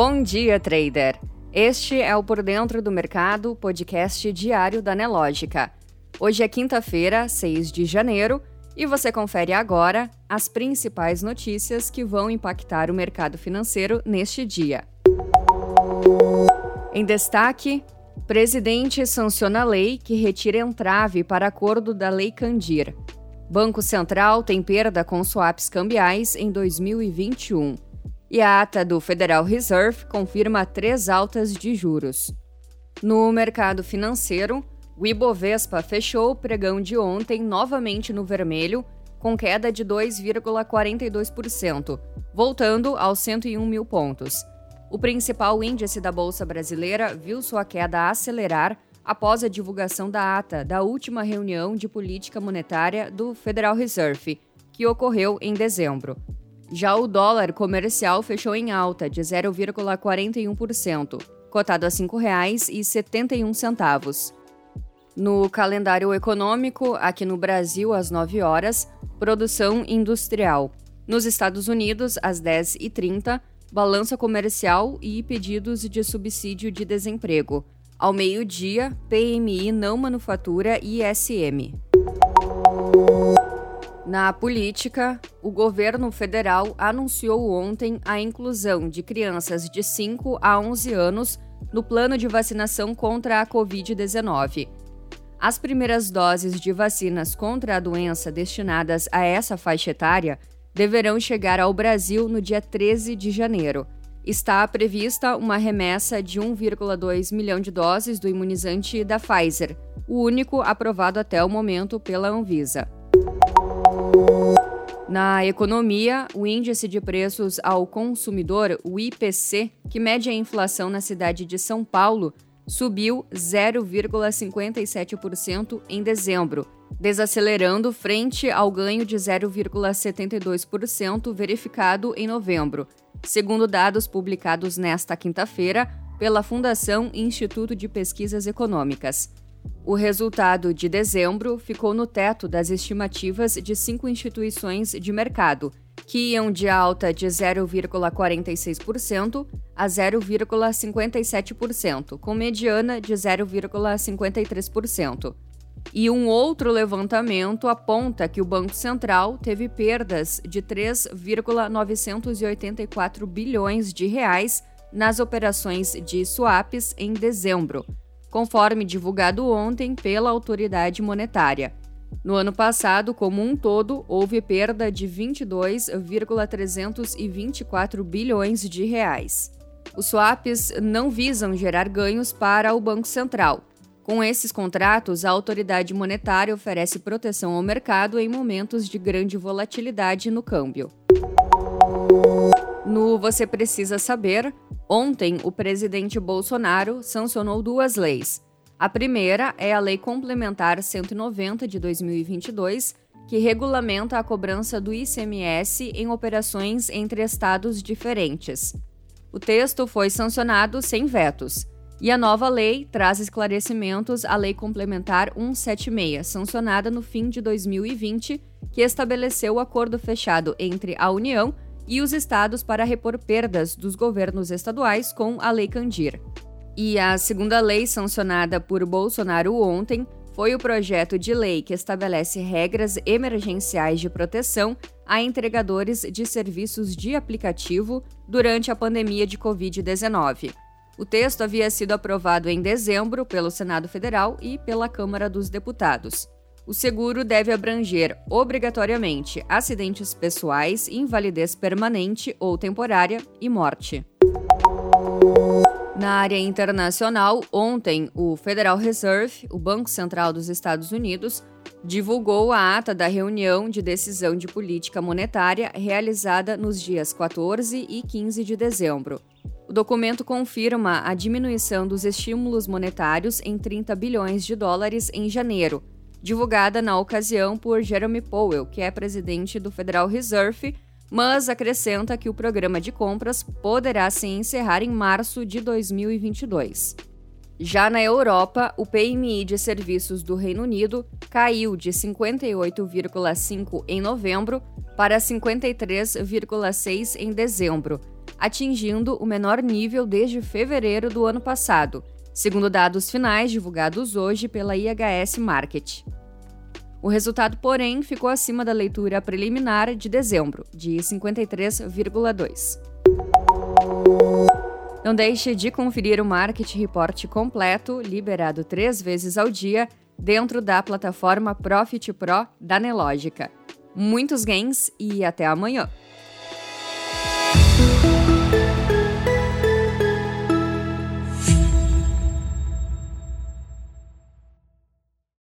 Bom dia, trader! Este é o Por Dentro do Mercado, podcast diário da Nelógica. Hoje é quinta-feira, 6 de janeiro, e você confere agora as principais notícias que vão impactar o mercado financeiro neste dia. Em destaque, presidente sanciona lei que retira entrave para acordo da Lei Candir. Banco Central tem perda com swaps cambiais em 2021. E a ata do Federal Reserve confirma três altas de juros. No mercado financeiro, o Ibovespa fechou o pregão de ontem novamente no vermelho, com queda de 2,42%, voltando aos 101 mil pontos. O principal índice da Bolsa Brasileira viu sua queda acelerar após a divulgação da ata da última reunião de política monetária do Federal Reserve, que ocorreu em dezembro. Já o dólar comercial fechou em alta de 0,41%, cotado a R$ 5,71. No calendário econômico, aqui no Brasil, às 9 horas, produção industrial. Nos Estados Unidos, às 10h30, balança comercial e pedidos de subsídio de desemprego. Ao meio-dia, PMI não manufatura e ISM. Na política, o governo federal anunciou ontem a inclusão de crianças de 5 a 11 anos no plano de vacinação contra a Covid-19. As primeiras doses de vacinas contra a doença destinadas a essa faixa etária deverão chegar ao Brasil no dia 13 de janeiro está prevista uma remessa de 1,2 milhão de doses do imunizante da Pfizer, o único aprovado até o momento pela Anvisa. Na economia, o índice de preços ao consumidor, o IPC, que mede a inflação na cidade de São Paulo, subiu 0,57% em dezembro, desacelerando frente ao ganho de 0,72% verificado em novembro, segundo dados publicados nesta quinta-feira pela Fundação Instituto de Pesquisas Econômicas. O resultado de dezembro ficou no teto das estimativas de cinco instituições de mercado, que iam de alta de 0,46% a 0,57%, com mediana de 0,53%. E um outro levantamento aponta que o Banco Central teve perdas de 3,984 bilhões de reais nas operações de swaps em dezembro, conforme divulgado ontem pela autoridade monetária. No ano passado, como um todo, houve perda de 22,324 bilhões de reais. Os swaps não visam gerar ganhos para o Banco Central, com esses contratos, a autoridade monetária oferece proteção ao mercado em momentos de grande volatilidade no câmbio. No Você Precisa Saber, ontem o presidente Bolsonaro sancionou duas leis. A primeira é a Lei Complementar 190 de 2022, que regulamenta a cobrança do ICMS em operações entre estados diferentes. O texto foi sancionado sem vetos. E a nova lei traz esclarecimentos à Lei Complementar 176, sancionada no fim de 2020, que estabeleceu o acordo fechado entre a União e os estados para repor perdas dos governos estaduais com a Lei Candir. E a segunda lei sancionada por Bolsonaro ontem foi o projeto de lei que estabelece regras emergenciais de proteção a entregadores de serviços de aplicativo durante a pandemia de Covid-19. O texto havia sido aprovado em dezembro pelo Senado Federal e pela Câmara dos Deputados. O seguro deve abranger, obrigatoriamente, acidentes pessoais, invalidez permanente ou temporária e morte. Na área internacional, ontem, o Federal Reserve, o Banco Central dos Estados Unidos, divulgou a ata da reunião de decisão de política monetária realizada nos dias 14 e 15 de dezembro. O documento confirma a diminuição dos estímulos monetários em 30 bilhões de dólares em janeiro, divulgada na ocasião por Jeremy Powell, que é presidente do Federal Reserve, mas acrescenta que o programa de compras poderá se encerrar em março de 2022. Já na Europa, o PMI de serviços do Reino Unido caiu de 58,5 em novembro para 53,6 em dezembro, atingindo o menor nível desde fevereiro do ano passado, segundo dados finais divulgados hoje pela IHS Market. O resultado, porém, ficou acima da leitura preliminar de dezembro, de 53,2. Não deixe de conferir o Market Report completo, liberado três vezes ao dia, dentro da plataforma Profit Pro da Nelogica. Muitos gains e até amanhã!